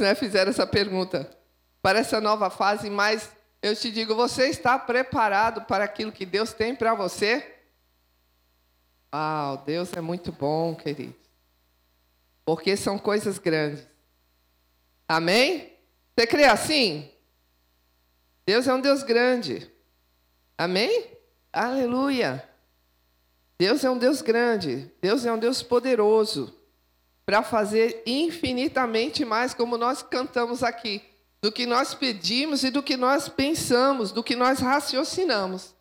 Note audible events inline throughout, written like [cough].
né, fizeram essa pergunta para essa nova fase, mas eu te digo, você está preparado para aquilo que Deus tem para você? Ah, Deus é muito bom, querido. Porque são coisas grandes. Amém? Você crê assim? Deus é um Deus grande. Amém? Aleluia. Deus é um Deus grande. Deus é um Deus poderoso para fazer infinitamente mais, como nós cantamos aqui, do que nós pedimos e do que nós pensamos, do que nós raciocinamos.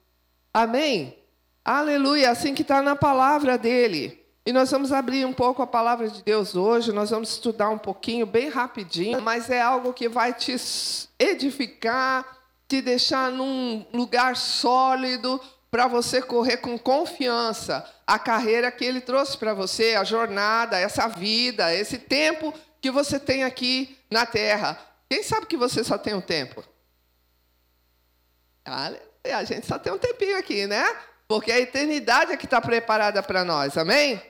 Amém? Aleluia, assim que está na palavra dele. E nós vamos abrir um pouco a palavra de Deus hoje, nós vamos estudar um pouquinho, bem rapidinho, mas é algo que vai te edificar, te deixar num lugar sólido, para você correr com confiança a carreira que ele trouxe para você, a jornada, essa vida, esse tempo que você tem aqui na terra. Quem sabe que você só tem um tempo? A gente só tem um tempinho aqui, né? Porque a eternidade é que está preparada para nós, amém?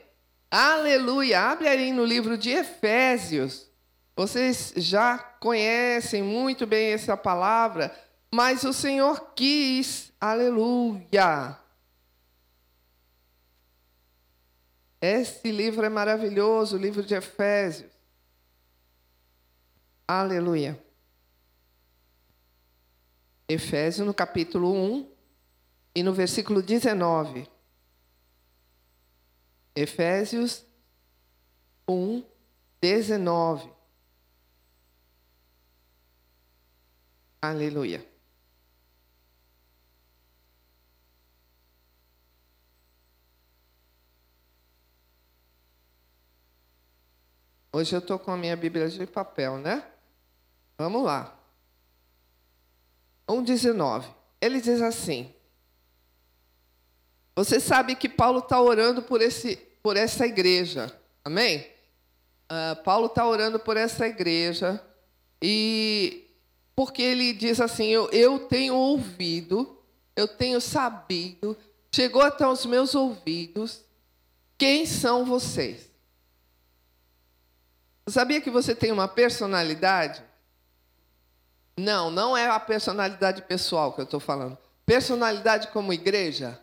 Aleluia! Abre aí no livro de Efésios. Vocês já conhecem muito bem essa palavra, mas o Senhor quis Aleluia! Esse livro é maravilhoso, o livro de Efésios. Aleluia. Efésios, no capítulo 1 e no versículo 19. Efésios 1, 19. Aleluia. Hoje eu estou com a minha Bíblia de papel, né? Vamos lá. 1,19. Ele diz assim: Você sabe que Paulo está orando por, esse, por essa igreja, amém? Uh, Paulo está orando por essa igreja, e porque ele diz assim: eu, eu tenho ouvido, eu tenho sabido, chegou até os meus ouvidos, quem são vocês? Sabia que você tem uma personalidade? Não, não é a personalidade pessoal que eu estou falando. Personalidade como igreja.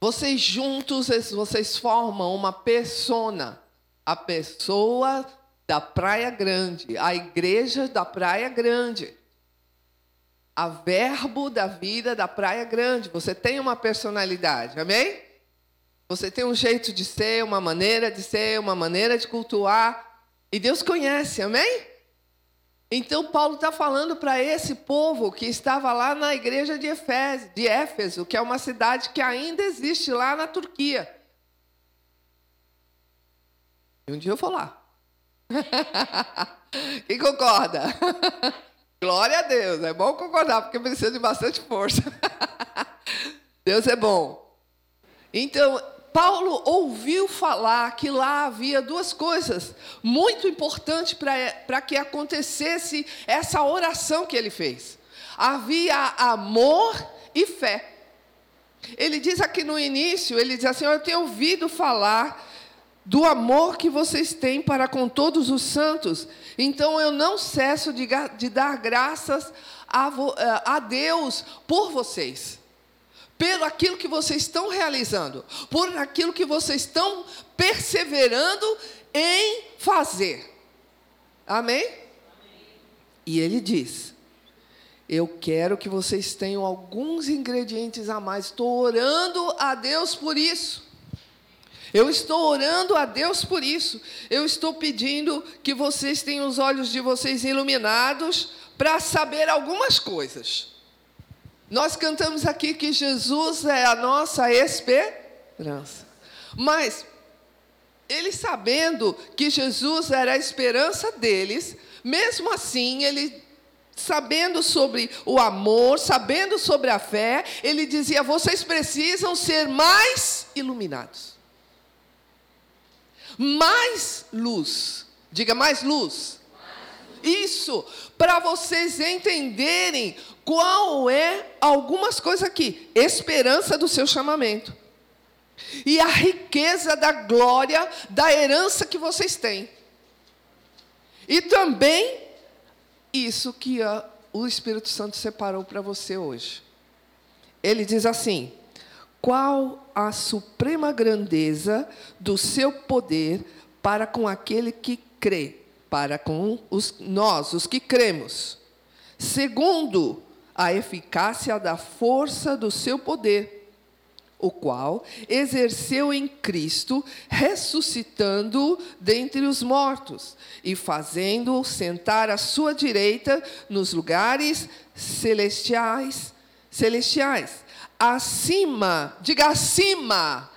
Vocês juntos, vocês formam uma persona. A pessoa da Praia Grande, a igreja da Praia Grande. A verbo da vida da Praia Grande. Você tem uma personalidade, amém? Você tem um jeito de ser, uma maneira de ser, uma maneira de cultuar. E Deus conhece, amém? Então Paulo está falando para esse povo que estava lá na igreja de Éfeso, de Éfeso, que é uma cidade que ainda existe lá na Turquia. E um dia eu vou lá. [laughs] Quem concorda? [laughs] Glória a Deus. É bom concordar, porque precisa de bastante força. [laughs] Deus é bom. Então, Paulo ouviu falar que lá havia duas coisas muito importantes para que acontecesse essa oração que ele fez. Havia amor e fé. Ele diz aqui no início, ele diz assim: Eu tenho ouvido falar do amor que vocês têm para com todos os santos, então eu não cesso de, de dar graças a, a Deus por vocês pelo aquilo que vocês estão realizando, por aquilo que vocês estão perseverando em fazer. Amém? E ele diz: Eu quero que vocês tenham alguns ingredientes a mais. Estou orando a Deus por isso. Eu estou orando a Deus por isso. Eu estou pedindo que vocês tenham os olhos de vocês iluminados para saber algumas coisas. Nós cantamos aqui que Jesus é a nossa esperança. Mas eles sabendo que Jesus era a esperança deles, mesmo assim, ele sabendo sobre o amor, sabendo sobre a fé, ele dizia: "Vocês precisam ser mais iluminados. Mais luz. Diga mais luz. Isso, para vocês entenderem qual é algumas coisas aqui, esperança do seu chamamento. E a riqueza da glória da herança que vocês têm. E também isso que a, o Espírito Santo separou para você hoje. Ele diz assim: qual a suprema grandeza do seu poder para com aquele que crê, para com os, nós, os que cremos. Segundo, a eficácia da força do seu poder, o qual exerceu em Cristo, ressuscitando dentre os mortos e fazendo-o sentar à sua direita nos lugares celestiais, celestiais acima, diga acima.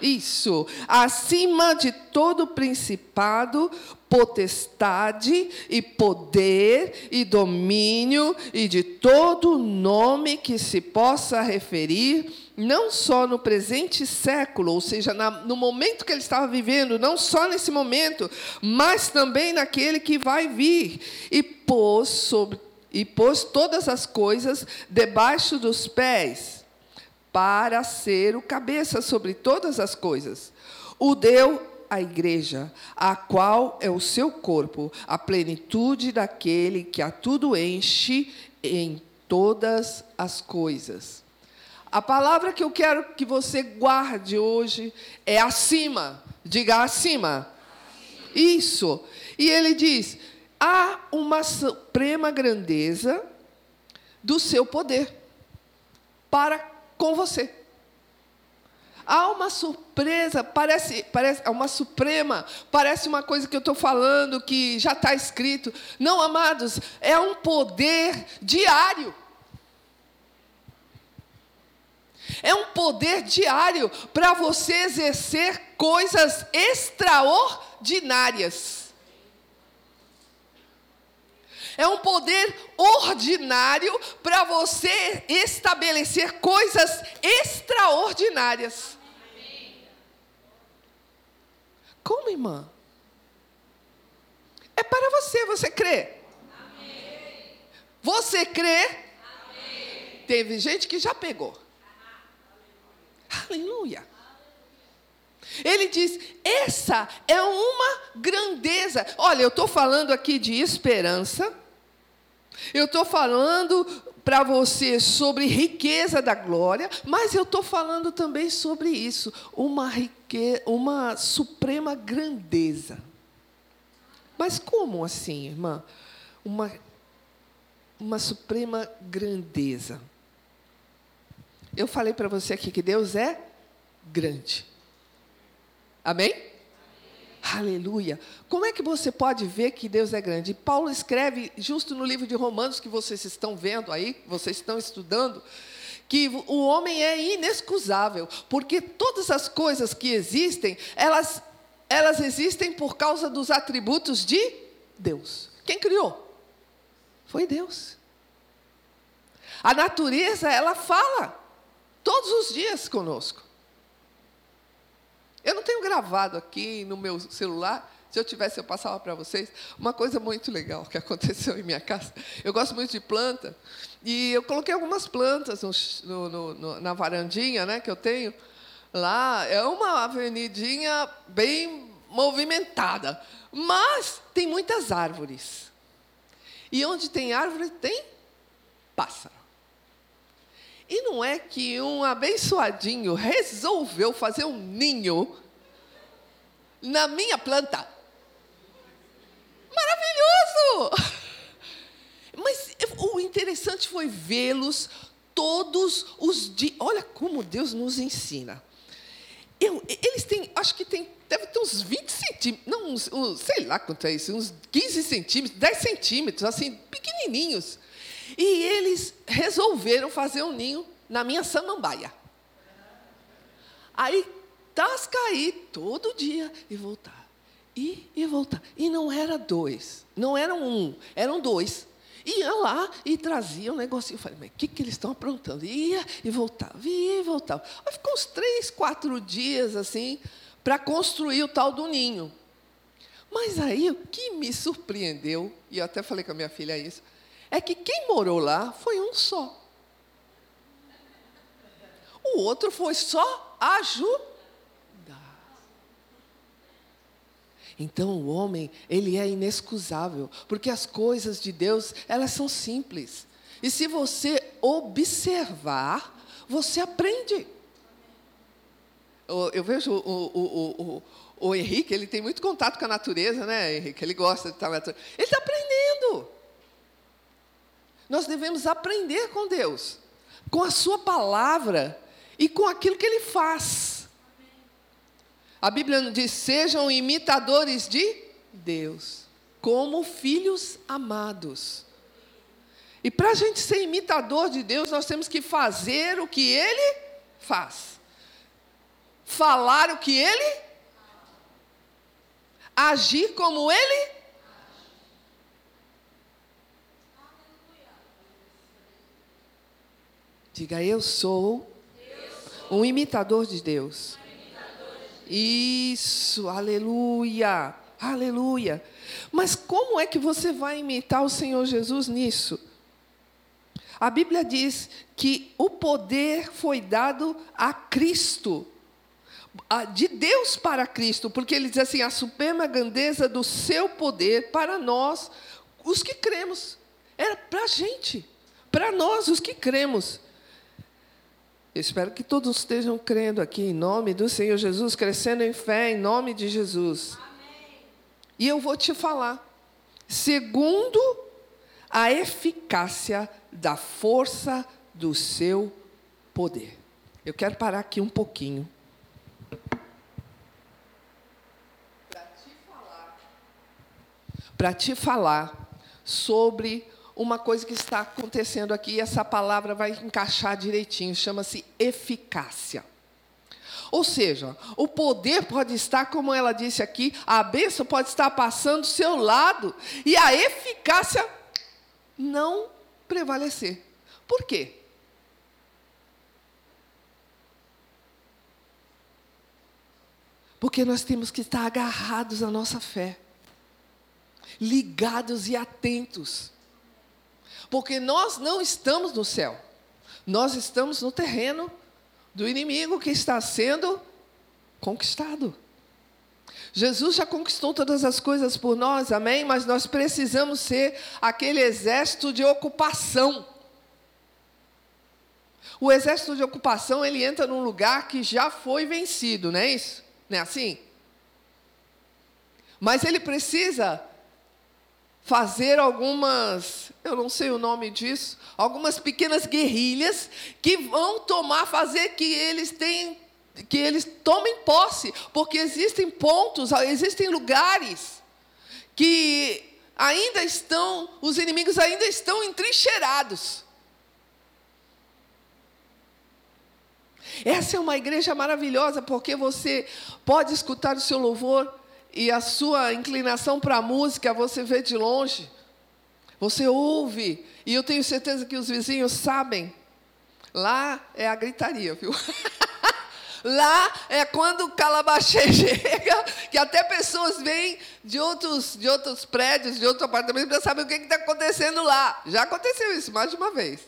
Isso, acima de todo principado, potestade e poder e domínio e de todo nome que se possa referir, não só no presente século, ou seja, na, no momento que ele estava vivendo, não só nesse momento, mas também naquele que vai vir, e pôs sobre e pôs todas as coisas debaixo dos pés, para ser o cabeça sobre todas as coisas. O deu à igreja, a qual é o seu corpo, a plenitude daquele que a tudo enche em todas as coisas. A palavra que eu quero que você guarde hoje é acima. Diga acima. Isso. E ele diz: há uma suprema grandeza do seu poder para com você. Há uma surpresa, parece, parece uma suprema, parece uma coisa que eu estou falando que já está escrito. Não, amados, é um poder diário. É um poder diário para você exercer coisas extraordinárias. É um poder ordinário para você estabelecer coisas extraordinárias. Como, irmã? É para você, você crê? Você crê? Teve gente que já pegou. Aleluia. Ele diz: essa é uma grandeza. Olha, eu estou falando aqui de esperança, eu estou falando para você sobre riqueza da glória, mas eu estou falando também sobre isso, uma uma suprema grandeza. Mas como assim, irmã? Uma, uma suprema grandeza. Eu falei para você aqui que Deus é grande. Amém? Aleluia. Como é que você pode ver que Deus é grande? Paulo escreve, justo no livro de Romanos, que vocês estão vendo aí, vocês estão estudando, que o homem é inexcusável, porque todas as coisas que existem, elas, elas existem por causa dos atributos de Deus. Quem criou? Foi Deus. A natureza, ela fala todos os dias conosco. Eu não tenho gravado aqui no meu celular. Se eu tivesse, eu passava para vocês. Uma coisa muito legal que [laughs] aconteceu em minha casa. Eu gosto muito de planta. E eu coloquei algumas plantas no, no, no, na varandinha né, que eu tenho. Lá é uma avenidinha bem movimentada. Mas tem muitas árvores. E onde tem árvore, tem pássaro. E não é que um abençoadinho resolveu fazer um ninho na minha planta. Maravilhoso! [laughs] Mas o interessante foi vê-los todos os dias. Olha como Deus nos ensina. Eu, eles têm, acho que tem, deve ter uns 20 centímetros, não, uns, uns, sei lá quanto é isso, uns 15 centímetros, 10 centímetros, assim, pequenininhos. E eles resolveram fazer um ninho na minha samambaia. Aí, tasca aí todo dia e voltar. E, e voltar. E não era dois, não eram um, eram dois. Ia lá e trazia um negocinho. Eu falei, mas o que, que eles estão aprontando? Ia e voltava, ia e voltava. Aí ficou uns três, quatro dias assim, para construir o tal do ninho. Mas aí o que me surpreendeu, e eu até falei com a minha filha isso, é que quem morou lá foi um só. O outro foi só ajudar. Então o homem, ele é inexcusável, porque as coisas de Deus, elas são simples. E se você observar, você aprende. Eu, eu vejo o, o, o, o, Henrique, ele tem muito contato com a natureza, né, Henrique? Ele gosta de estar na natureza. Ele está aprendendo. Nós devemos aprender com Deus, com a Sua palavra e com aquilo que Ele faz. A Bíblia diz: sejam imitadores de Deus, como filhos amados. E para a gente ser imitador de Deus, nós temos que fazer o que Ele faz, falar o que Ele, agir como Ele. Diga, eu sou um imitador de Deus. Isso, aleluia, aleluia. Mas como é que você vai imitar o Senhor Jesus nisso? A Bíblia diz que o poder foi dado a Cristo, de Deus para Cristo, porque ele diz assim: a suprema grandeza do seu poder para nós, os que cremos. Era para a gente, para nós, os que cremos. Espero que todos estejam crendo aqui em nome do Senhor Jesus, crescendo em fé em nome de Jesus. Amém. E eu vou te falar, segundo a eficácia da força do seu poder. Eu quero parar aqui um pouquinho. Para te falar sobre uma coisa que está acontecendo aqui, e essa palavra vai encaixar direitinho, chama-se eficácia. Ou seja, o poder pode estar, como ela disse aqui, a bênção pode estar passando do seu lado, e a eficácia não prevalecer. Por quê? Porque nós temos que estar agarrados à nossa fé, ligados e atentos. Porque nós não estamos no céu, nós estamos no terreno do inimigo que está sendo conquistado. Jesus já conquistou todas as coisas por nós, amém? Mas nós precisamos ser aquele exército de ocupação. O exército de ocupação, ele entra num lugar que já foi vencido, não é isso? Não é assim? Mas ele precisa fazer algumas, eu não sei o nome disso, algumas pequenas guerrilhas que vão tomar, fazer que eles tenham que eles tomem posse, porque existem pontos, existem lugares que ainda estão, os inimigos ainda estão entrincheirados. Essa é uma igreja maravilhosa, porque você pode escutar o seu louvor e a sua inclinação para a música você vê de longe. Você ouve, e eu tenho certeza que os vizinhos sabem. Lá é a gritaria, viu? [laughs] Lá é quando o calabachê [laughs] chega, que até pessoas vêm de outros, de outros prédios, de outros apartamentos, para saber o que está acontecendo lá. Já aconteceu isso mais de uma vez.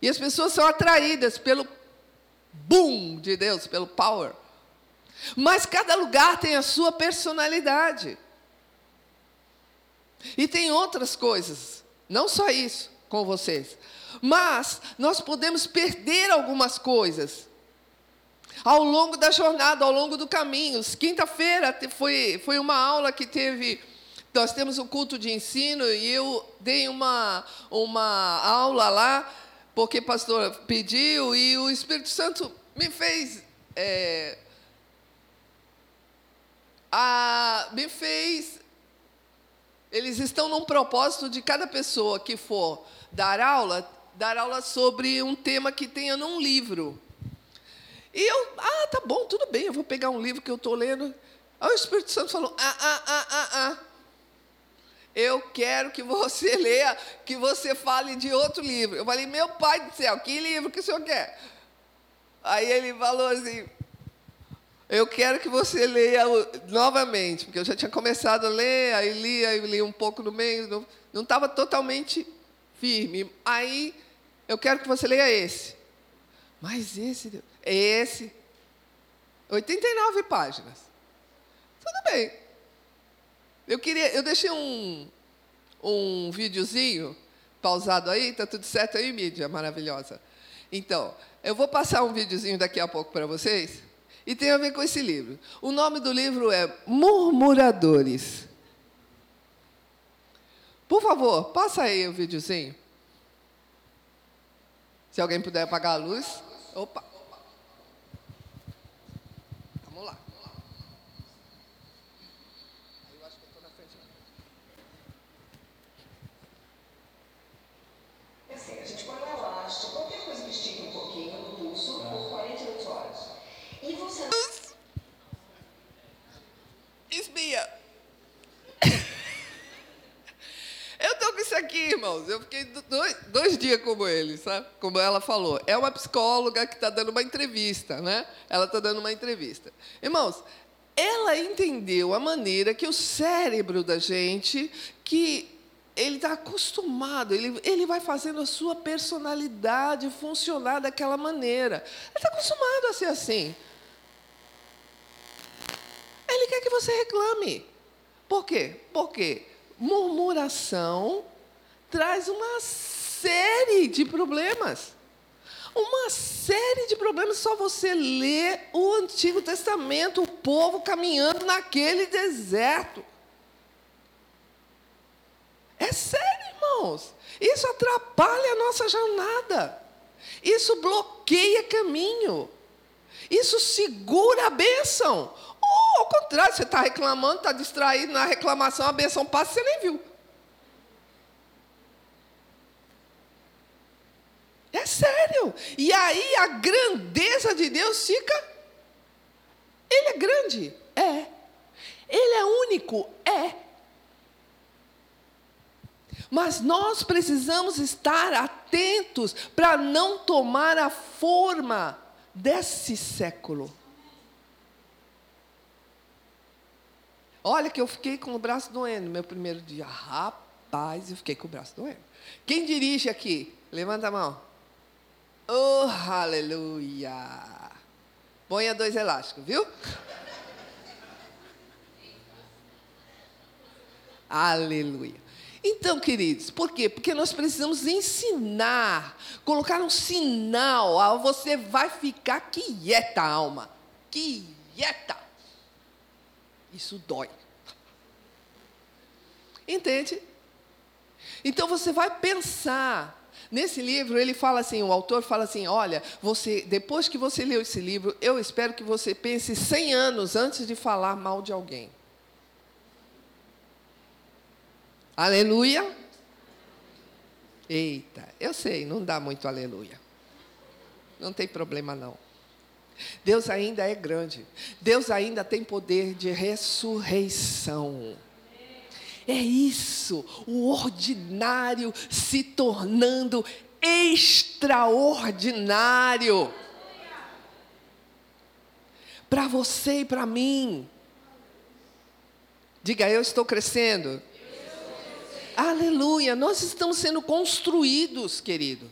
E as pessoas são atraídas pelo boom de Deus, pelo power. Mas cada lugar tem a sua personalidade. E tem outras coisas, não só isso com vocês. Mas nós podemos perder algumas coisas ao longo da jornada, ao longo do caminho. Quinta-feira foi, foi uma aula que teve. Nós temos um culto de ensino e eu dei uma, uma aula lá, porque o pastor pediu e o Espírito Santo me fez. É, me fez. Eles estão num propósito de cada pessoa que for dar aula, dar aula sobre um tema que tenha num livro. E eu, ah, tá bom, tudo bem, eu vou pegar um livro que eu estou lendo. Aí o Espírito Santo falou: ah, ah, ah, ah, ah. Eu quero que você [laughs] leia, que você fale de outro livro. Eu falei, meu pai do céu, que livro que o senhor quer? Aí ele falou assim: Eu quero que você leia novamente, porque eu já tinha começado a ler, aí li, aí li um pouco no meio, não estava totalmente firme. Aí eu quero que você leia esse. Mas esse, esse, 89 páginas. Tudo bem. Eu queria, eu deixei um, um videozinho pausado aí, tá tudo certo aí, mídia maravilhosa. Então, eu vou passar um videozinho daqui a pouco para vocês, e tem a ver com esse livro. O nome do livro é Murmuradores. Por favor, passa aí o videozinho. Se alguém puder apagar a luz. Opa. Vamos lá. eu acho que eu estou na frente. É assim, a gente põe um elástico, qualquer coisa que estique um pouquinho no pulso por 48 horas. E você Espia. Eu tô com isso aqui, irmãos. Eu fiquei dois, dois dias como ele, sabe? Como ela falou. É uma psicóloga que está dando uma entrevista, né? Ela está dando uma entrevista. Irmãos, ela entendeu a maneira que o cérebro da gente, que ele está acostumado, ele, ele vai fazendo a sua personalidade funcionar daquela maneira. Ele está acostumado a ser assim. Ele quer que você reclame. Por quê? Porque murmuração traz uma série de problemas. Uma série de problemas, só você lê o Antigo Testamento, o povo caminhando naquele deserto. É sério, irmãos. Isso atrapalha a nossa jornada. Isso bloqueia caminho. Isso segura a bênção. Ou, ao contrário, você está reclamando, está distraído na reclamação, a benção passa e você nem viu. É sério. E aí a grandeza de Deus fica. Ele é grande? É. Ele é único? É. Mas nós precisamos estar atentos para não tomar a forma desse século. Olha que eu fiquei com o braço doendo meu primeiro dia. Rapaz, eu fiquei com o braço doendo. Quem dirige aqui? Levanta a mão. Oh, aleluia. Ponha dois elásticos, viu? aleluia. Então, queridos, por quê? Porque nós precisamos ensinar, colocar um sinal. Ah, você vai ficar quieta, alma. Quieta. Isso dói. Entende? Então você vai pensar. Nesse livro ele fala assim, o autor fala assim, olha, você depois que você leu esse livro, eu espero que você pense 100 anos antes de falar mal de alguém. Aleluia. Eita, eu sei, não dá muito aleluia. Não tem problema não. Deus ainda é grande. Deus ainda tem poder de ressurreição. É isso, o ordinário se tornando extraordinário. Para você e para mim. Diga, eu estou crescendo. Aleluia, nós estamos sendo construídos, querido.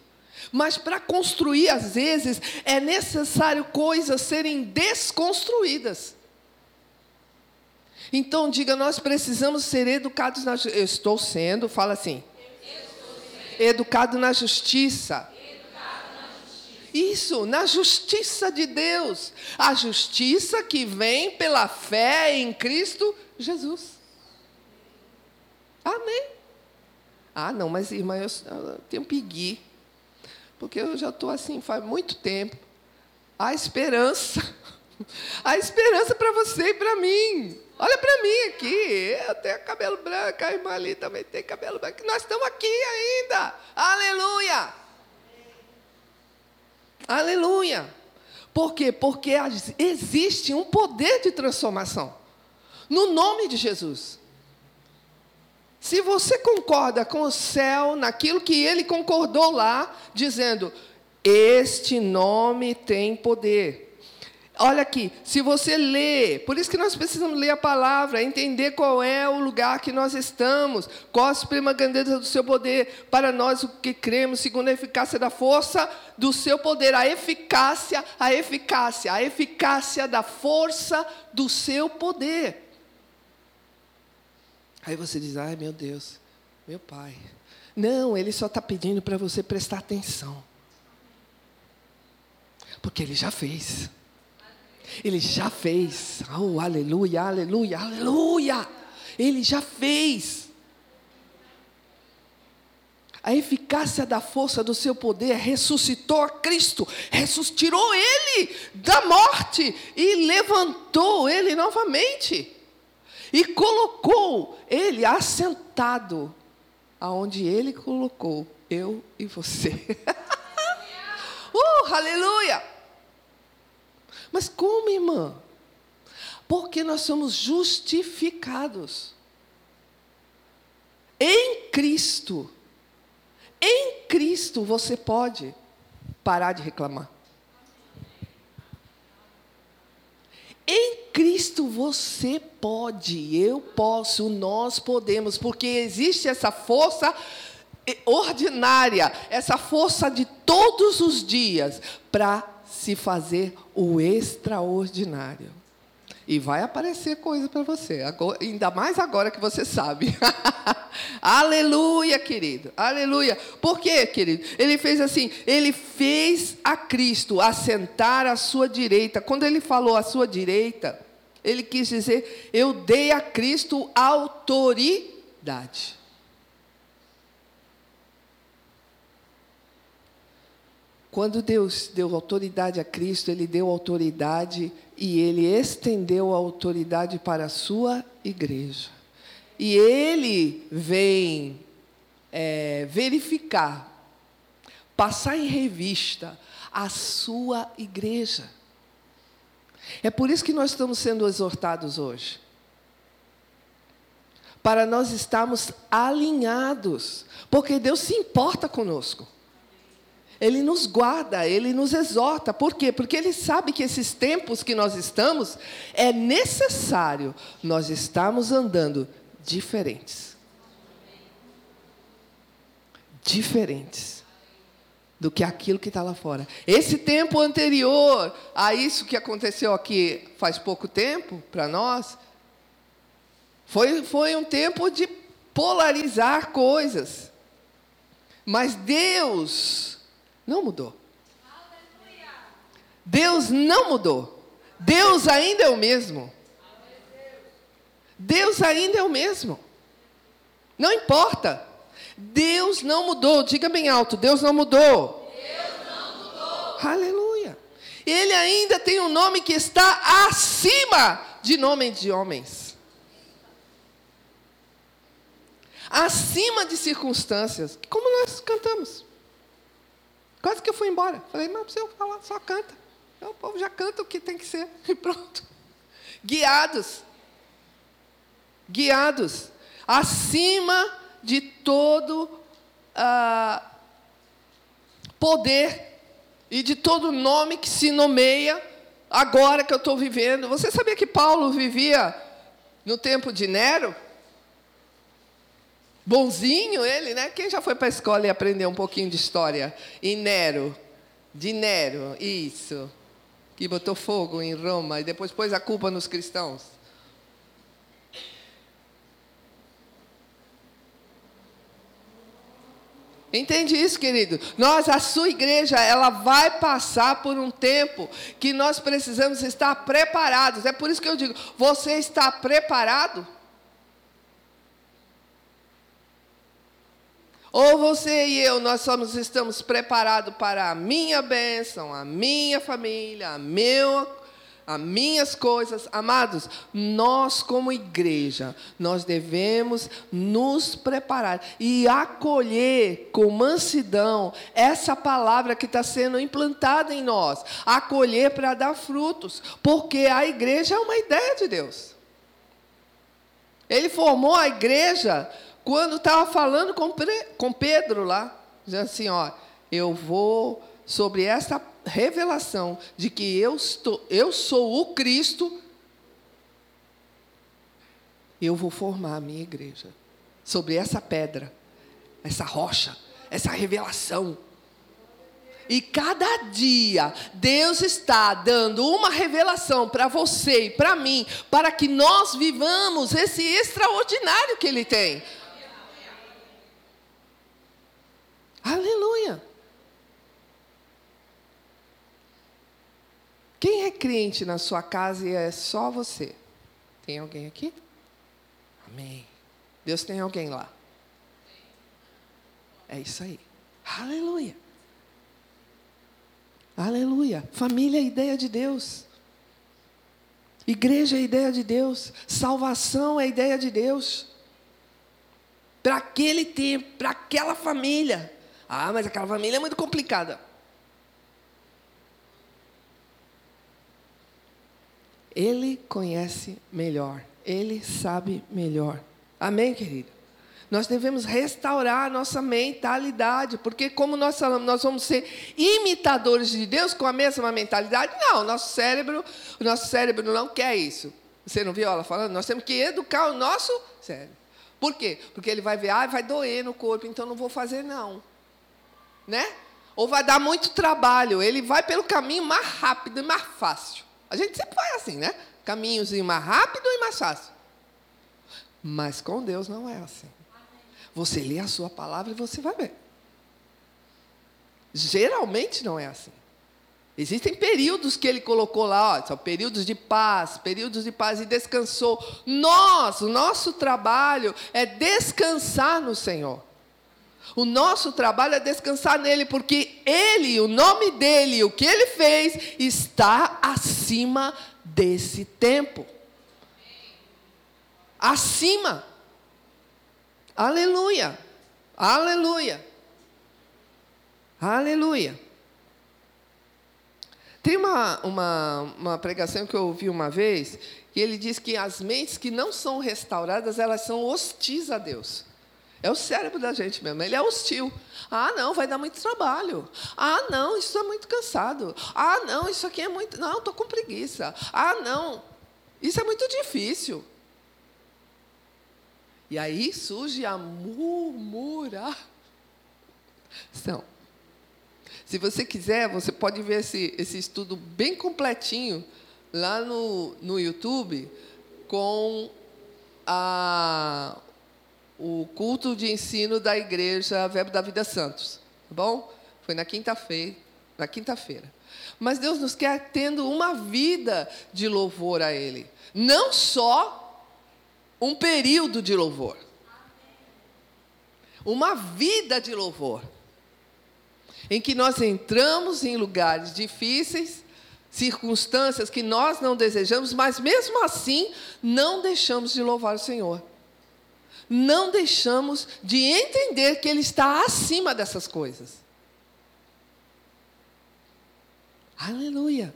Mas para construir, às vezes, é necessário coisas serem desconstruídas. Então, diga, nós precisamos ser educados na Eu estou sendo, fala assim. Educado na justiça. Isso, na justiça de Deus. A justiça que vem pela fé em Cristo Jesus. Amém. Ah, não, mas irmã, eu, eu tenho pegui porque eu já estou assim faz muito tempo. Há esperança. [laughs] Há esperança para você e para mim. Olha para mim aqui. Eu tenho cabelo branco, a irmã ali também tem cabelo branco. Nós estamos aqui ainda. Aleluia. Aleluia. Por quê? Porque existe um poder de transformação. No nome de Jesus. Se você concorda com o céu naquilo que ele concordou lá, dizendo: Este nome tem poder. Olha aqui, se você lê, por isso que nós precisamos ler a palavra, entender qual é o lugar que nós estamos, qual a suprema grandeza do seu poder, para nós o que cremos, segundo a eficácia da força do seu poder, a eficácia, a eficácia, a eficácia da força do seu poder. Aí você diz: ai meu Deus, meu pai. Não, ele só está pedindo para você prestar atenção. Porque ele já fez. Ele já fez. Oh, aleluia, aleluia, aleluia. Ele já fez. A eficácia da força do seu poder ressuscitou a Cristo, ressuscitou ele da morte e levantou ele novamente. E colocou ele assentado aonde ele colocou eu e você. [laughs] uh, aleluia! Mas como, irmã? Porque nós somos justificados em Cristo. Em Cristo você pode parar de reclamar. Em Cristo você pode, eu posso, nós podemos, porque existe essa força ordinária, essa força de todos os dias para se fazer o extraordinário. E vai aparecer coisa para você, agora, ainda mais agora que você sabe. [laughs] Aleluia, querido. Aleluia. Por quê, querido? Ele fez assim, ele fez a Cristo assentar à sua direita. Quando ele falou à sua direita, ele quis dizer, eu dei a Cristo autoridade. Quando Deus deu autoridade a Cristo, Ele deu autoridade e Ele estendeu a autoridade para a sua igreja. E Ele vem é, verificar, passar em revista a sua igreja. É por isso que nós estamos sendo exortados hoje. Para nós estarmos alinhados, porque Deus se importa conosco. Ele nos guarda, ele nos exorta. Por quê? Porque ele sabe que esses tempos que nós estamos, é necessário nós estarmos andando diferentes. Diferentes do que aquilo que está lá fora. Esse tempo anterior a isso que aconteceu aqui faz pouco tempo para nós, foi, foi um tempo de polarizar coisas. Mas Deus não mudou. Deus não mudou. Deus ainda é o mesmo. Deus ainda é o mesmo. Não importa. Deus não mudou. Diga bem alto: Deus não mudou. Deus não mudou. Aleluia. Ele ainda tem um nome que está acima de nome de homens. Acima de circunstâncias. Como nós cantamos. Quase que eu fui embora. Falei, não precisa falar, só canta. Então, o povo já canta o que tem que ser. [laughs] E pronto. Guiados. Guiados. Acima de todo ah, poder e de todo nome que se nomeia agora que eu estou vivendo. Você sabia que Paulo vivia no tempo de Nero? Bonzinho ele, né? Quem já foi para a escola e aprendeu um pouquinho de história? E Nero, de Nero, isso. Que botou fogo em Roma e depois pôs a culpa nos cristãos. Entende isso, querido? Nós, a sua igreja, ela vai passar por um tempo que nós precisamos estar preparados. É por isso que eu digo: você está preparado? Ou você e eu, nós somos, estamos preparados para a minha bênção, a minha família, a meu, as minhas coisas. Amados, nós como igreja, nós devemos nos preparar e acolher com mansidão essa palavra que está sendo implantada em nós. Acolher para dar frutos, porque a igreja é uma ideia de Deus. Ele formou a igreja quando estava falando com, com Pedro lá, dizendo assim, ó, eu vou sobre essa revelação de que eu, estou, eu sou o Cristo, eu vou formar a minha igreja sobre essa pedra, essa rocha, essa revelação. E cada dia Deus está dando uma revelação para você e para mim, para que nós vivamos esse extraordinário que Ele tem. Aleluia. Quem é crente na sua casa e é só você? Tem alguém aqui? Amém. Deus tem alguém lá. É isso aí. Aleluia. Aleluia. Família é ideia de Deus. Igreja é ideia de Deus. Salvação é ideia de Deus. Para aquele tempo, para aquela família. Ah, mas aquela família é muito complicada. Ele conhece melhor. Ele sabe melhor. Amém, querido? Nós devemos restaurar a nossa mentalidade, porque como nós falamos, nós vamos ser imitadores de Deus com a mesma mentalidade? Não, nosso cérebro, o nosso cérebro não quer isso. Você não viu ela falando? Nós temos que educar o nosso cérebro. Por quê? Porque ele vai ver, ah, vai doer no corpo, então não vou fazer não. Né? Ou vai dar muito trabalho, ele vai pelo caminho mais rápido e mais fácil. A gente sempre vai assim, né? Caminhozinho mais rápido e mais fácil. Mas com Deus não é assim. Você lê a sua palavra e você vai ver. Geralmente não é assim. Existem períodos que ele colocou lá, ó, são períodos de paz, períodos de paz e descansou. Nós, o nosso trabalho é descansar no Senhor. O nosso trabalho é descansar nele, porque ele, o nome dele, o que ele fez, está acima desse tempo. Acima. Aleluia. Aleluia. Aleluia. Tem uma, uma, uma pregação que eu ouvi uma vez, que ele diz que as mentes que não são restauradas, elas são hostis a Deus. É o cérebro da gente mesmo, ele é hostil. Ah, não, vai dar muito trabalho. Ah, não, isso é muito cansado. Ah, não, isso aqui é muito. Não, estou com preguiça. Ah, não, isso é muito difícil. E aí surge a murmuração. Se você quiser, você pode ver esse, esse estudo bem completinho lá no, no YouTube com a, o culto de ensino da igreja Verbo da Vida Santos. Tá bom? Foi na quinta-feira. Na quinta-feira. Mas Deus nos quer tendo uma vida de louvor a Ele. Não só um período de louvor. Uma vida de louvor. Em que nós entramos em lugares difíceis, circunstâncias que nós não desejamos, mas mesmo assim não deixamos de louvar o Senhor. Não deixamos de entender que Ele está acima dessas coisas. Aleluia.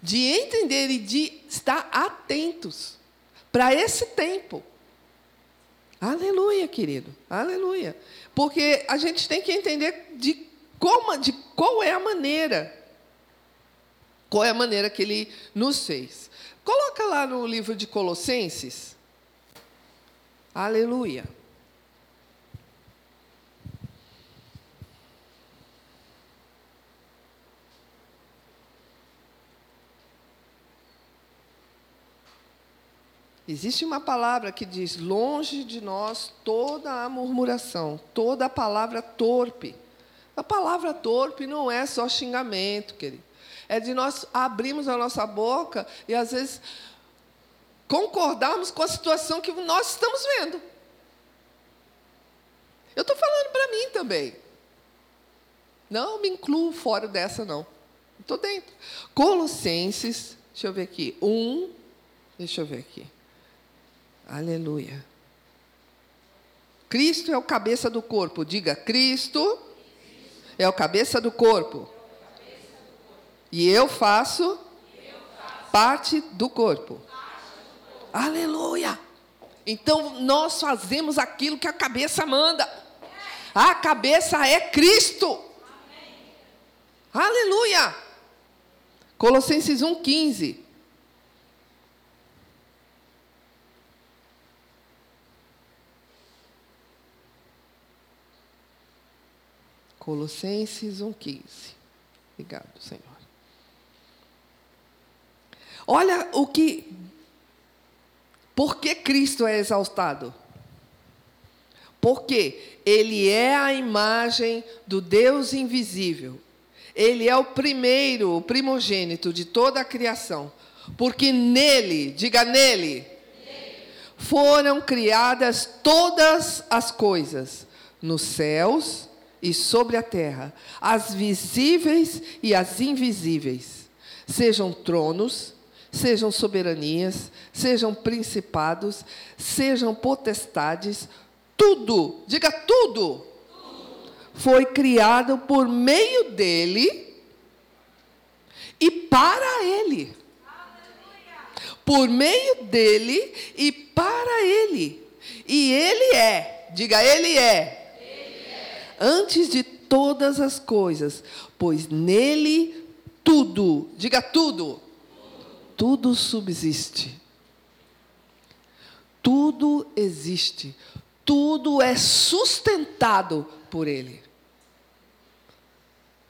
De entender e de estar atentos para esse tempo. Aleluia, querido. Aleluia. Porque a gente tem que entender de como, de qual é a maneira. Qual é a maneira que ele nos fez. Coloca lá no livro de Colossenses. Aleluia. Existe uma palavra que diz: longe de nós toda a murmuração, toda a palavra torpe. A palavra torpe não é só xingamento, querido. É de nós abrirmos a nossa boca e, às vezes, concordarmos com a situação que nós estamos vendo. Eu estou falando para mim também. Não me incluo fora dessa, não. Estou dentro. Colossenses, deixa eu ver aqui. Um, deixa eu ver aqui. Aleluia. Cristo é o cabeça do corpo. Diga, Cristo é o cabeça do corpo. E eu faço parte do corpo. Aleluia. Então nós fazemos aquilo que a cabeça manda. A cabeça é Cristo. Aleluia. Colossenses 1,15. Colossenses 1,15. Obrigado, Senhor. Olha o que. Por que Cristo é exaltado? Porque Ele é a imagem do Deus invisível. Ele é o primeiro, o primogênito de toda a criação. Porque nele, diga nele, foram criadas todas as coisas, nos céus e sobre a terra, as visíveis e as invisíveis, sejam tronos, sejam soberanias, sejam principados, sejam potestades, tudo, diga tudo, foi criado por meio dele e para ele. Por meio dele e para ele. E ele é, diga, ele é. Ele é. Antes de todas as coisas, pois nele tudo, diga tudo, tudo subsiste. Tudo existe. Tudo é sustentado por Ele.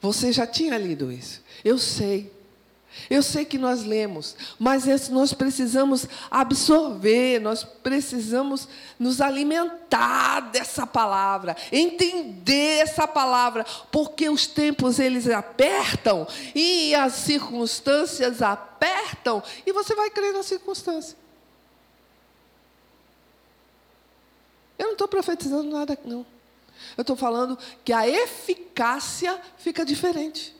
Você já tinha lido isso? Eu sei. Eu sei que nós lemos, mas nós precisamos absorver, nós precisamos nos alimentar dessa palavra, entender essa palavra, porque os tempos eles apertam e as circunstâncias apertam e você vai crer na circunstância. Eu não estou profetizando nada, não. Eu estou falando que a eficácia fica diferente.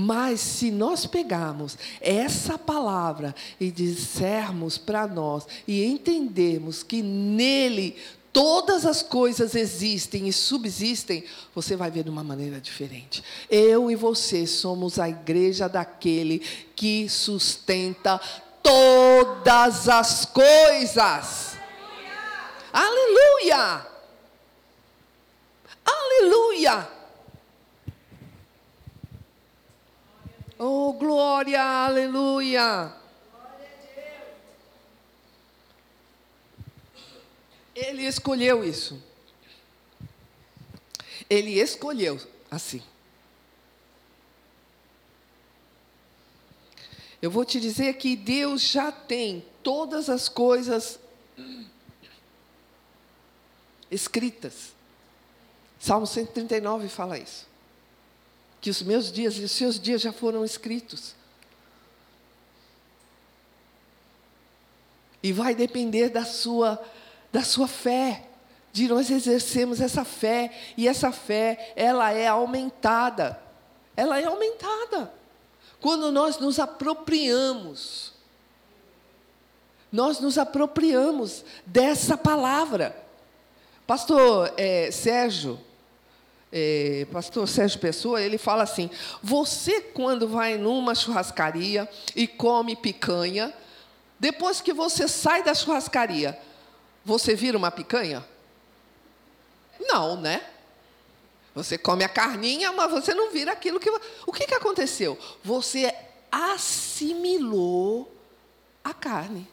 Mas se nós pegarmos essa palavra e dissermos para nós e entendermos que nele todas as coisas existem e subsistem, você vai ver de uma maneira diferente. Eu e você somos a igreja daquele que sustenta todas as coisas. Aleluia! Aleluia! Oh, glória, aleluia! Ele escolheu isso. Ele escolheu assim. Eu vou te dizer que Deus já tem todas as coisas escritas. Salmo 139 fala isso. Que os meus dias e os seus dias já foram escritos. E vai depender da sua, da sua fé, de nós exercermos essa fé, e essa fé, ela é aumentada. Ela é aumentada. Quando nós nos apropriamos, nós nos apropriamos dessa palavra. Pastor é, Sérgio, é, pastor Sérgio Pessoa, ele fala assim: você, quando vai numa churrascaria e come picanha, depois que você sai da churrascaria, você vira uma picanha? Não, né? Você come a carninha, mas você não vira aquilo que. O que, que aconteceu? Você assimilou a carne.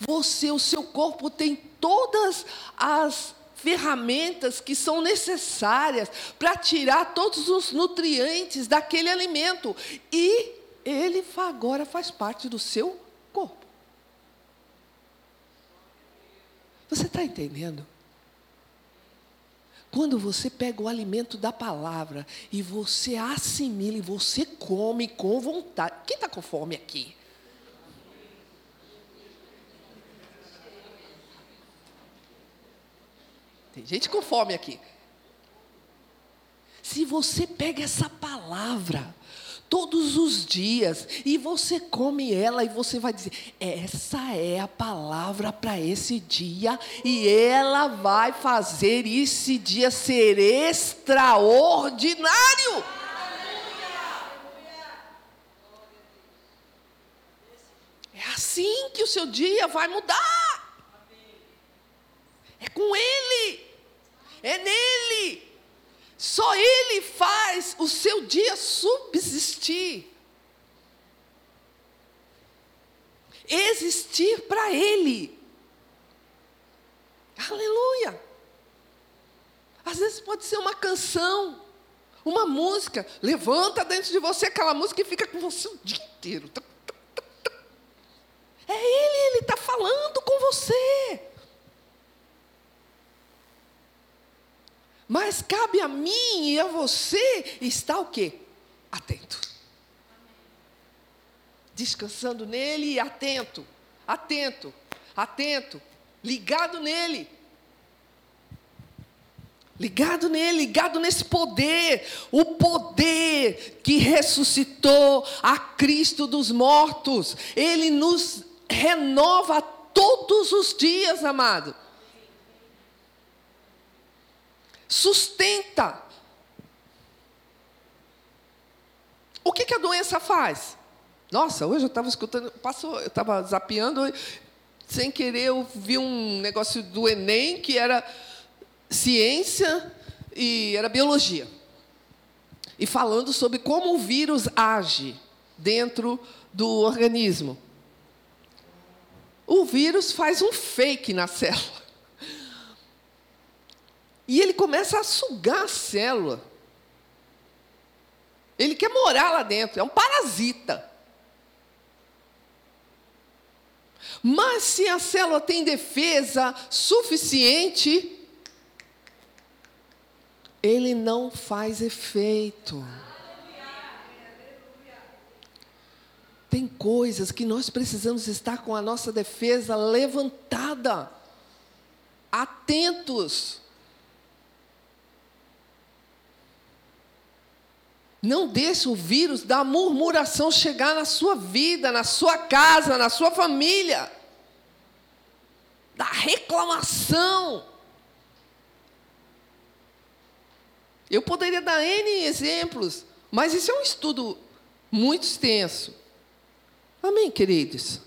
Você, o seu corpo tem todas as ferramentas que são necessárias para tirar todos os nutrientes daquele alimento. E ele agora faz parte do seu corpo. Você está entendendo? Quando você pega o alimento da palavra e você assimila e você come com vontade. Quem está com fome aqui? Tem gente com fome aqui. Se você pega essa palavra todos os dias e você come ela e você vai dizer: essa é a palavra para esse dia e ela vai fazer esse dia ser extraordinário. É assim que o seu dia vai mudar. É com Ele, é nele. Só Ele faz o seu dia subsistir. Existir para Ele. Aleluia. Às vezes pode ser uma canção, uma música, levanta dentro de você aquela música e fica com você o dia inteiro. É Ele, Ele está falando com você. Mas cabe a mim e a você estar o quê? Atento. Descansando nele e atento, atento, atento, ligado nele. Ligado nele, ligado nesse poder, o poder que ressuscitou a Cristo dos mortos. Ele nos renova todos os dias, amado. Sustenta. O que, que a doença faz? Nossa, hoje eu estava escutando, passou, eu estava zapeando, sem querer eu vi um negócio do Enem que era ciência e era biologia. E falando sobre como o vírus age dentro do organismo. O vírus faz um fake na célula. E ele começa a sugar a célula. Ele quer morar lá dentro, é um parasita. Mas se a célula tem defesa suficiente, ele não faz efeito. Tem coisas que nós precisamos estar com a nossa defesa levantada, atentos. Não deixe o vírus da murmuração chegar na sua vida, na sua casa, na sua família. Da reclamação. Eu poderia dar N exemplos, mas isso é um estudo muito extenso. Amém, queridos?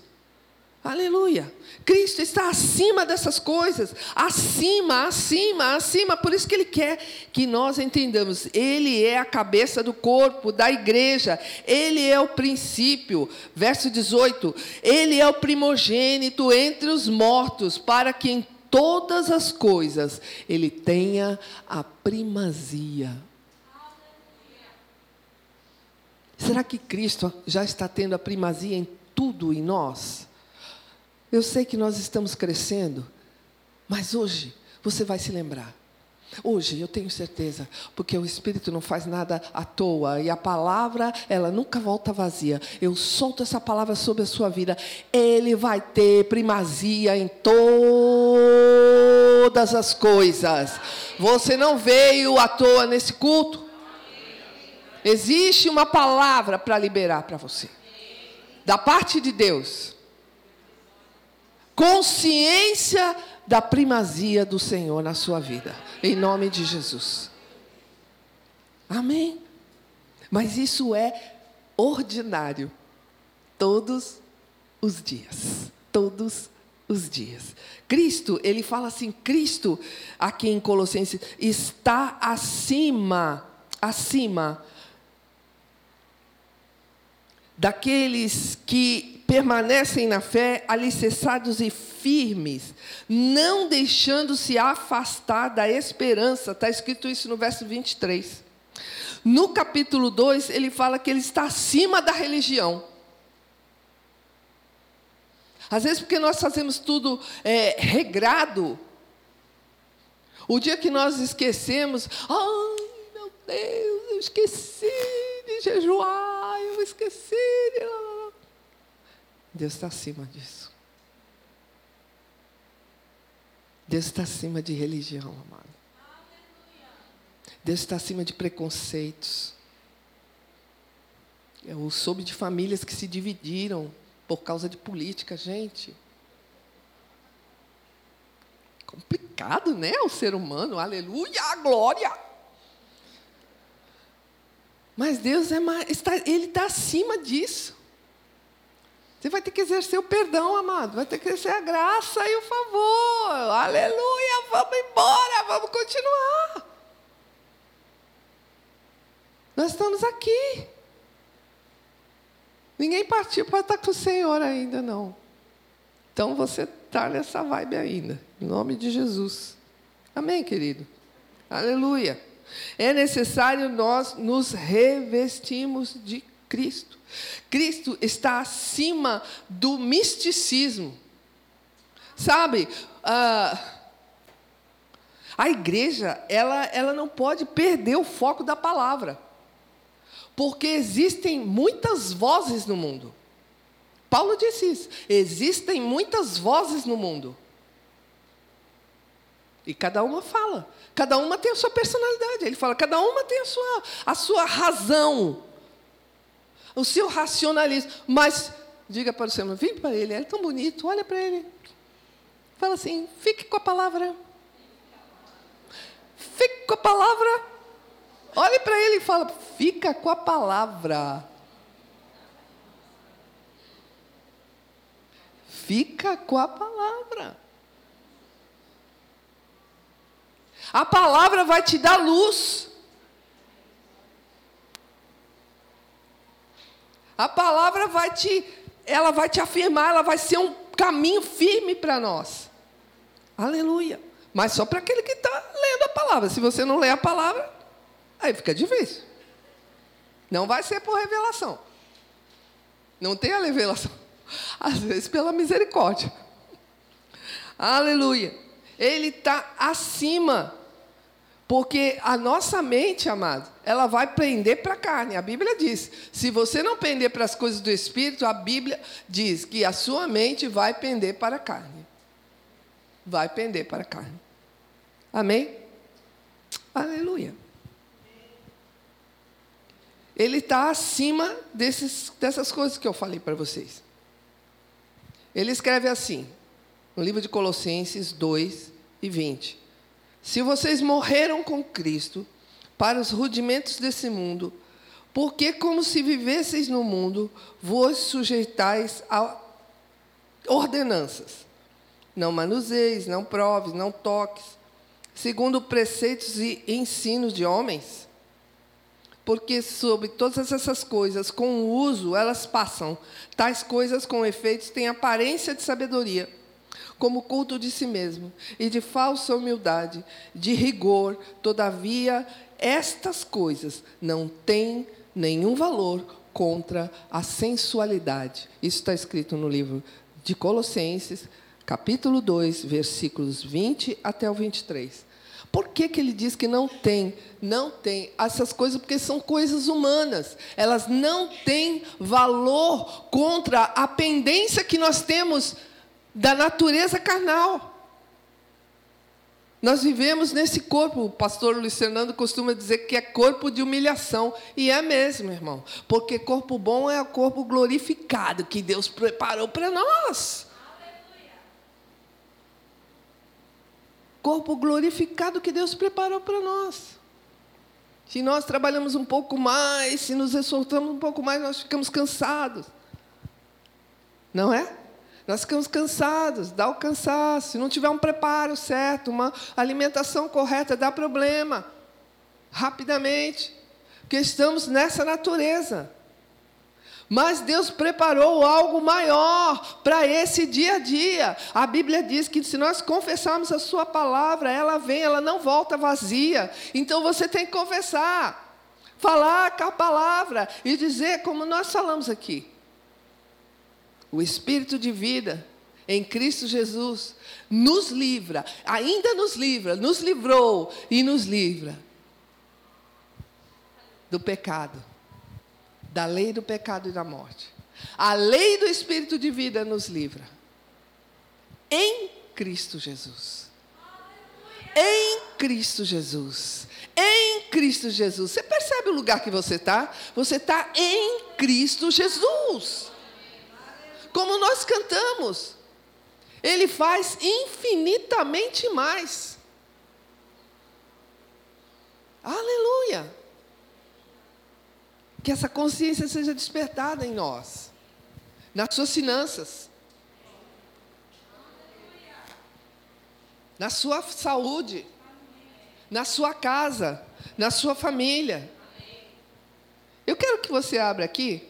Aleluia. Cristo está acima dessas coisas, acima, acima, acima. Por isso que Ele quer que nós entendamos. Ele é a cabeça do corpo, da igreja. Ele é o princípio. Verso 18: Ele é o primogênito entre os mortos, para que em todas as coisas Ele tenha a primazia. Será que Cristo já está tendo a primazia em tudo em nós? Eu sei que nós estamos crescendo, mas hoje você vai se lembrar. Hoje eu tenho certeza, porque o Espírito não faz nada à toa e a palavra, ela nunca volta vazia. Eu solto essa palavra sobre a sua vida, ele vai ter primazia em todas as coisas. Você não veio à toa nesse culto. Existe uma palavra para liberar para você, da parte de Deus consciência da primazia do Senhor na sua vida, em nome de Jesus. Amém. Mas isso é ordinário, todos os dias, todos os dias. Cristo, ele fala assim: Cristo, aqui em Colossenses, está acima, acima daqueles que permanecem na fé, alicerçados e firmes, não deixando-se afastar da esperança. Está escrito isso no verso 23. No capítulo 2, ele fala que ele está acima da religião. Às vezes, porque nós fazemos tudo é, regrado, o dia que nós esquecemos, ai meu Deus, eu esqueci de jejuar, eu esqueci de. Deus está acima disso. Deus está acima de religião, amado. Deus está acima de preconceitos. Eu soube de famílias que se dividiram por causa de política, gente. Complicado, né? O ser humano, aleluia, glória. Mas Deus é mais, está, Ele está acima disso. Você vai ter que exercer o perdão, amado. Vai ter que exercer a graça e o favor. Aleluia. Vamos embora. Vamos continuar. Nós estamos aqui. Ninguém partiu para estar com o Senhor ainda, não. Então você está nessa vibe ainda. Em nome de Jesus. Amém, querido? Aleluia. É necessário nós nos revestirmos de Cristo. Cristo está acima do misticismo. Sabe, uh, a igreja ela, ela não pode perder o foco da palavra, porque existem muitas vozes no mundo. Paulo disse isso: existem muitas vozes no mundo. E cada uma fala, cada uma tem a sua personalidade. Ele fala, cada uma tem a sua, a sua razão, o seu racionalismo. Mas diga para o Senhor, vem para ele, ele é tão bonito, olha para ele. Fala assim, fique com a palavra. Fique com a palavra. Olhe para ele e fala, fica com a palavra. Fica com a palavra. A palavra vai te dar luz. A palavra vai te, ela vai te afirmar, ela vai ser um caminho firme para nós. Aleluia. Mas só para aquele que está lendo a palavra. Se você não lê a palavra, aí fica difícil. Não vai ser por revelação. Não tem a revelação. [laughs] Às vezes pela misericórdia. Aleluia. Ele está acima porque a nossa mente, amado, ela vai prender para a carne. A Bíblia diz: se você não pender para as coisas do Espírito, a Bíblia diz que a sua mente vai pender para a carne. Vai pender para a carne. Amém? Aleluia. Ele está acima desses, dessas coisas que eu falei para vocês. Ele escreve assim, no livro de Colossenses 2 e 20. Se vocês morreram com Cristo para os rudimentos desse mundo, porque, como se vivesseis no mundo, vos sujeitais a ordenanças. Não manuseis, não proves, não toques, segundo preceitos e ensinos de homens. Porque sobre todas essas coisas, com o uso, elas passam. Tais coisas com efeitos têm aparência de sabedoria como culto de si mesmo e de falsa humildade, de rigor. Todavia, estas coisas não têm nenhum valor contra a sensualidade. Isso está escrito no livro de Colossenses, capítulo 2, versículos 20 até o 23. Por que, que ele diz que não tem? Não tem essas coisas, porque são coisas humanas. Elas não têm valor contra a pendência que nós temos da natureza carnal. Nós vivemos nesse corpo, o pastor Luiz Fernando costuma dizer que é corpo de humilhação. E é mesmo, irmão. Porque corpo bom é o corpo glorificado que Deus preparou para nós. Corpo glorificado que Deus preparou para nós. Se nós trabalhamos um pouco mais, se nos exaltamos um pouco mais, nós ficamos cansados. Não é? Nós ficamos cansados, dá o cansaço. Se não tiver um preparo certo, uma alimentação correta, dá problema. Rapidamente. Porque estamos nessa natureza. Mas Deus preparou algo maior para esse dia a dia. A Bíblia diz que se nós confessarmos a Sua palavra, ela vem, ela não volta vazia. Então você tem que confessar, falar com a palavra e dizer como nós falamos aqui. O Espírito de vida em Cristo Jesus nos livra, ainda nos livra, nos livrou e nos livra do pecado, da lei do pecado e da morte. A lei do Espírito de vida nos livra. Em Cristo Jesus. Em Cristo Jesus. Em Cristo Jesus. Você percebe o lugar que você está? Você está em Cristo Jesus como nós cantamos. Ele faz infinitamente mais. Aleluia! Que essa consciência seja despertada em nós, nas suas finanças, na sua saúde, na sua casa, na sua família. Eu quero que você abra aqui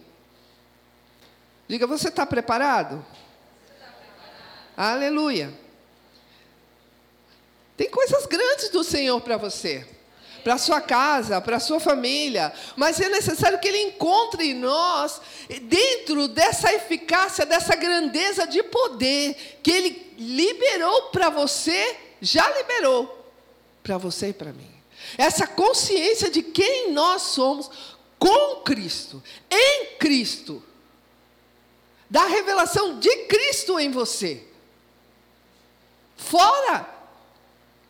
Diga, você está preparado? preparado? Aleluia. Tem coisas grandes do Senhor para você. para sua casa, para sua família, mas é necessário que ele encontre em nós, dentro dessa eficácia, dessa grandeza de poder que ele liberou para você, já liberou para você e para mim. Essa consciência de quem nós somos com Cristo, em Cristo, da revelação de Cristo em você, fora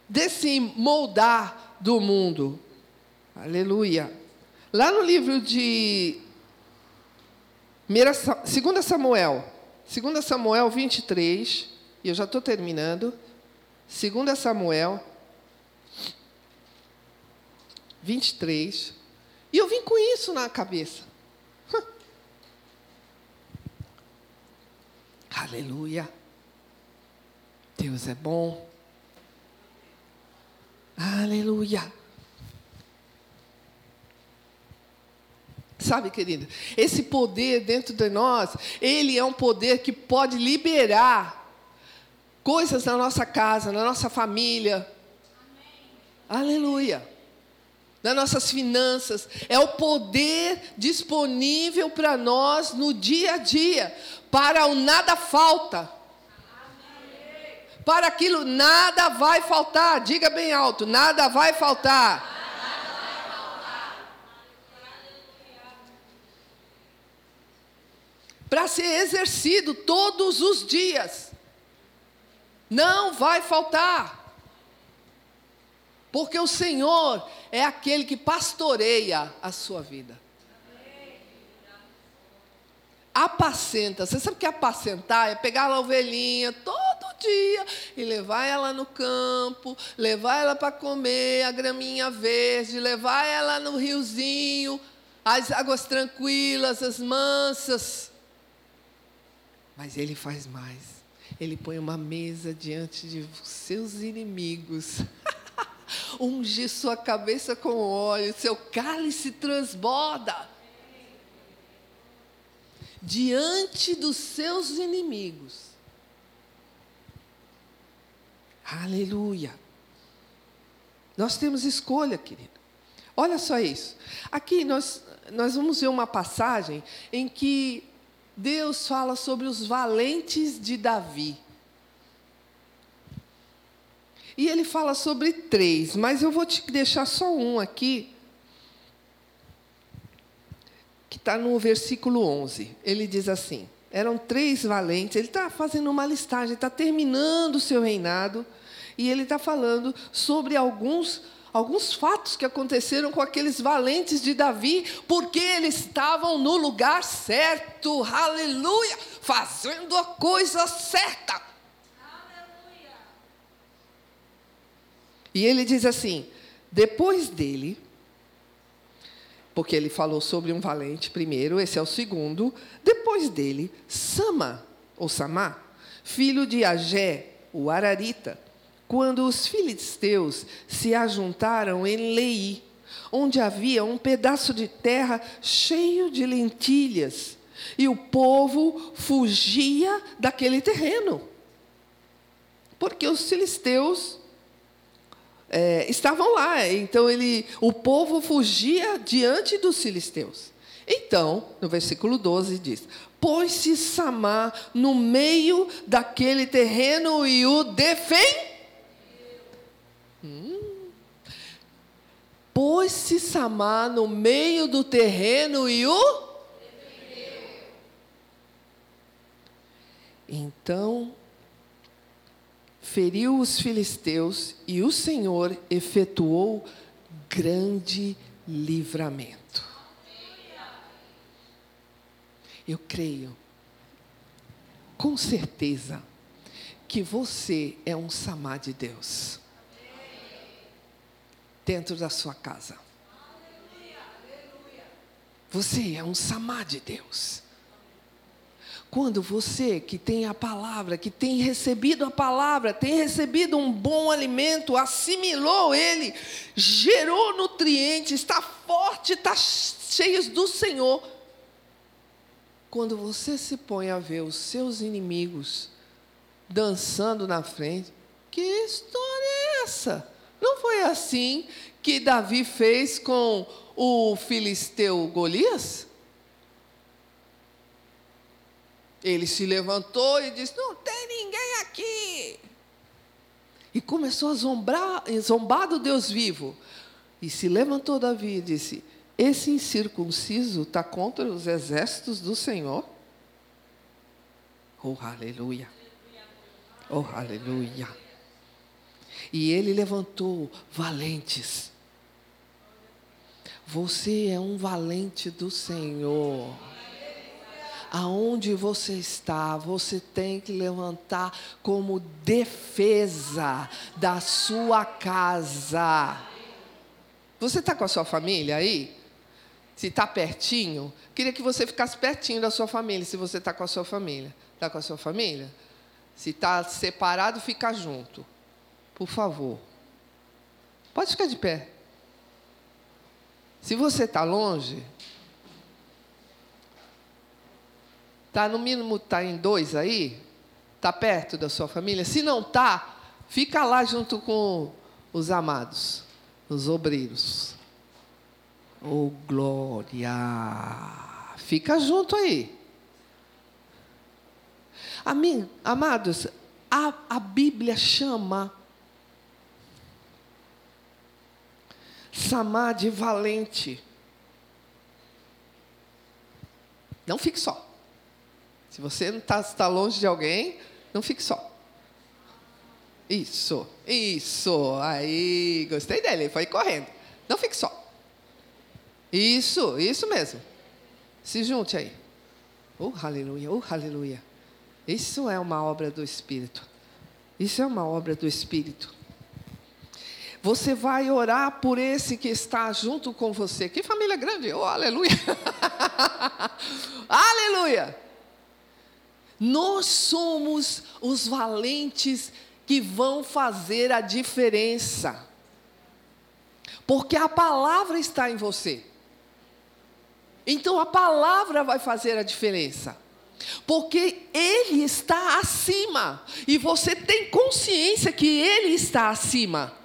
desse moldar do mundo. Aleluia. Lá no livro de 2 Samuel, 2 Samuel 23, e eu já estou terminando. 2 Samuel 23. E eu vim com isso na cabeça. Aleluia. Deus é bom. Aleluia. Sabe, querido, esse poder dentro de nós, ele é um poder que pode liberar coisas na nossa casa, na nossa família. Amém. Aleluia. Nas nossas finanças. É o poder disponível para nós no dia a dia. Para o nada falta. Para aquilo nada vai faltar. Diga bem alto: nada vai faltar. para ser exercido todos os dias. Não vai faltar. Porque o Senhor é aquele que pastoreia a sua vida. Apacenta. Você sabe o que é apacentar? É pegar a ovelhinha todo dia e levar ela no campo, levar ela para comer a graminha verde, levar ela no riozinho, as águas tranquilas, as mansas. Mas ele faz mais. Ele põe uma mesa diante de seus inimigos. [laughs] Unge sua cabeça com óleo, seu cálice transborda. Diante dos seus inimigos. Aleluia. Nós temos escolha, querido. Olha só isso. Aqui nós, nós vamos ver uma passagem em que Deus fala sobre os valentes de Davi. E ele fala sobre três, mas eu vou te deixar só um aqui, que está no versículo 11. Ele diz assim: eram três valentes, ele está fazendo uma listagem, está terminando o seu reinado, e ele está falando sobre alguns alguns fatos que aconteceram com aqueles valentes de Davi, porque eles estavam no lugar certo, aleluia, fazendo a coisa certa. E ele diz assim: depois dele, porque ele falou sobre um valente primeiro, esse é o segundo, depois dele, Sama, ou Samá, filho de Agé, o Ararita, quando os filisteus se ajuntaram em Lei, onde havia um pedaço de terra cheio de lentilhas, e o povo fugia daquele terreno, porque os filisteus é, estavam lá, então ele, o povo fugia diante dos filisteus. Então, no versículo 12 diz: Pôs-se Samar no meio daquele terreno e o defendeu Hum. Pôs-se Samar no meio do terreno e o. Então feriu os filisteus e o Senhor efetuou grande livramento. Eu creio, com certeza, que você é um Samar de Deus dentro da sua casa. Você é um samá de Deus. Quando você que tem a palavra, que tem recebido a palavra, tem recebido um bom alimento, assimilou ele, gerou nutrientes, está forte, está cheio do Senhor. Quando você se põe a ver os seus inimigos dançando na frente, que história é essa? Não foi assim que Davi fez com o filisteu Golias? Ele se levantou e disse: Não tem ninguém aqui. E começou a zombrar, zombar do Deus vivo. E se levantou Davi e disse: Esse incircunciso está contra os exércitos do Senhor? Oh, aleluia! Oh, aleluia! E ele levantou valentes. Você é um valente do Senhor aonde você está, você tem que levantar como defesa da sua casa. Você está com a sua família aí? Se está pertinho, queria que você ficasse pertinho da sua família, se você está com a sua família. Está com a sua família? Se está separado, fica junto. Por favor. Pode ficar de pé. Se você está longe, Tá no mínimo tá em dois aí? Tá perto da sua família? Se não tá, fica lá junto com os amados, os obreiros. Oh glória! Fica junto aí. Amém? Amados, a, a Bíblia chama Samar de valente. Não fique só. Se você está tá longe de alguém, não fique só. Isso, isso. Aí, gostei dele, ele foi correndo. Não fique só. Isso, isso mesmo. Se junte aí. Oh, aleluia, oh, aleluia. Isso é uma obra do Espírito. Isso é uma obra do Espírito. Você vai orar por esse que está junto com você. Que família grande! Oh, aleluia! [laughs] aleluia! Nós somos os valentes que vão fazer a diferença. Porque a palavra está em você. Então a palavra vai fazer a diferença. Porque Ele está acima. E você tem consciência que Ele está acima.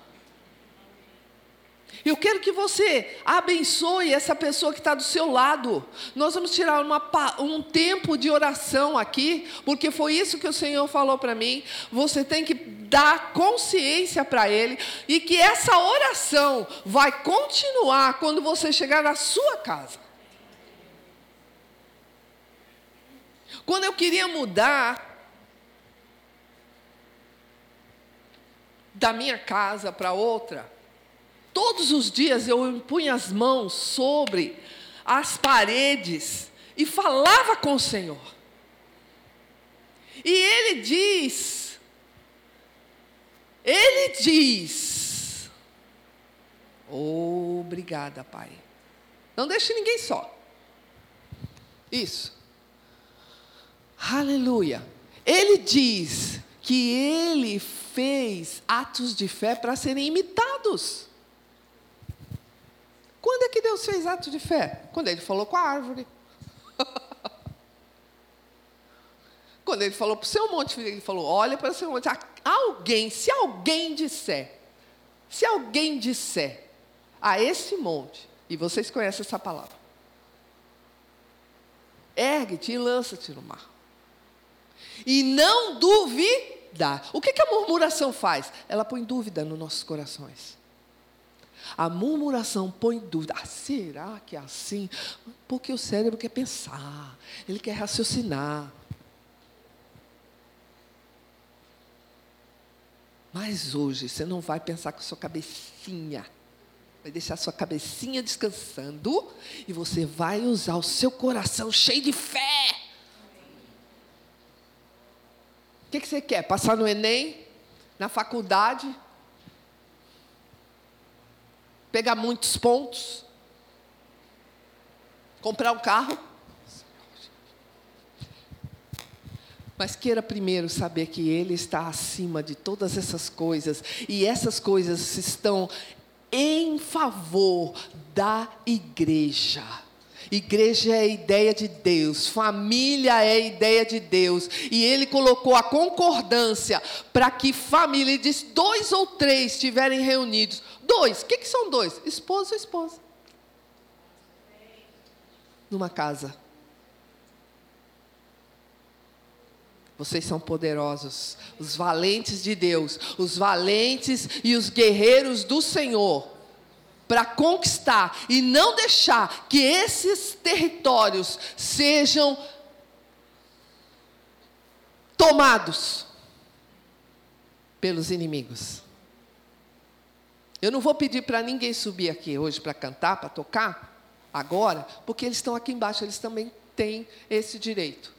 Eu quero que você abençoe essa pessoa que está do seu lado. Nós vamos tirar uma, um tempo de oração aqui, porque foi isso que o Senhor falou para mim. Você tem que dar consciência para Ele e que essa oração vai continuar quando você chegar na sua casa. Quando eu queria mudar da minha casa para outra, Todos os dias eu impunha as mãos sobre as paredes e falava com o Senhor. E Ele diz, Ele diz, obrigada, Pai. Não deixe ninguém só. Isso. Aleluia. Ele diz que ele fez atos de fé para serem imitados. Quando é que Deus fez ato de fé? Quando ele falou com a árvore. [laughs] Quando ele falou para o seu monte, ele falou: olha para o seu monte. Alguém, se alguém disser, se alguém disser a esse monte, e vocês conhecem essa palavra, ergue-te e lança-te no mar. E não duvidar. O que, que a murmuração faz? Ela põe dúvida nos nossos corações. A murmuração põe dúvida. Ah, será que é assim? Porque o cérebro quer pensar, ele quer raciocinar. Mas hoje você não vai pensar com a sua cabecinha. Vai deixar a sua cabecinha descansando e você vai usar o seu coração cheio de fé. O que, que você quer? Passar no Enem? Na faculdade? Pegar muitos pontos, comprar um carro. Mas queira primeiro saber que Ele está acima de todas essas coisas, e essas coisas estão em favor da igreja. Igreja é a ideia de Deus, família é a ideia de Deus, e Ele colocou a concordância para que família, ele diz dois ou três estiverem reunidos. Dois, o que, que são dois? Esposo e esposa. Numa casa. Vocês são poderosos, os valentes de Deus, os valentes e os guerreiros do Senhor para conquistar e não deixar que esses territórios sejam tomados pelos inimigos. Eu não vou pedir para ninguém subir aqui hoje para cantar, para tocar, agora, porque eles estão aqui embaixo, eles também têm esse direito.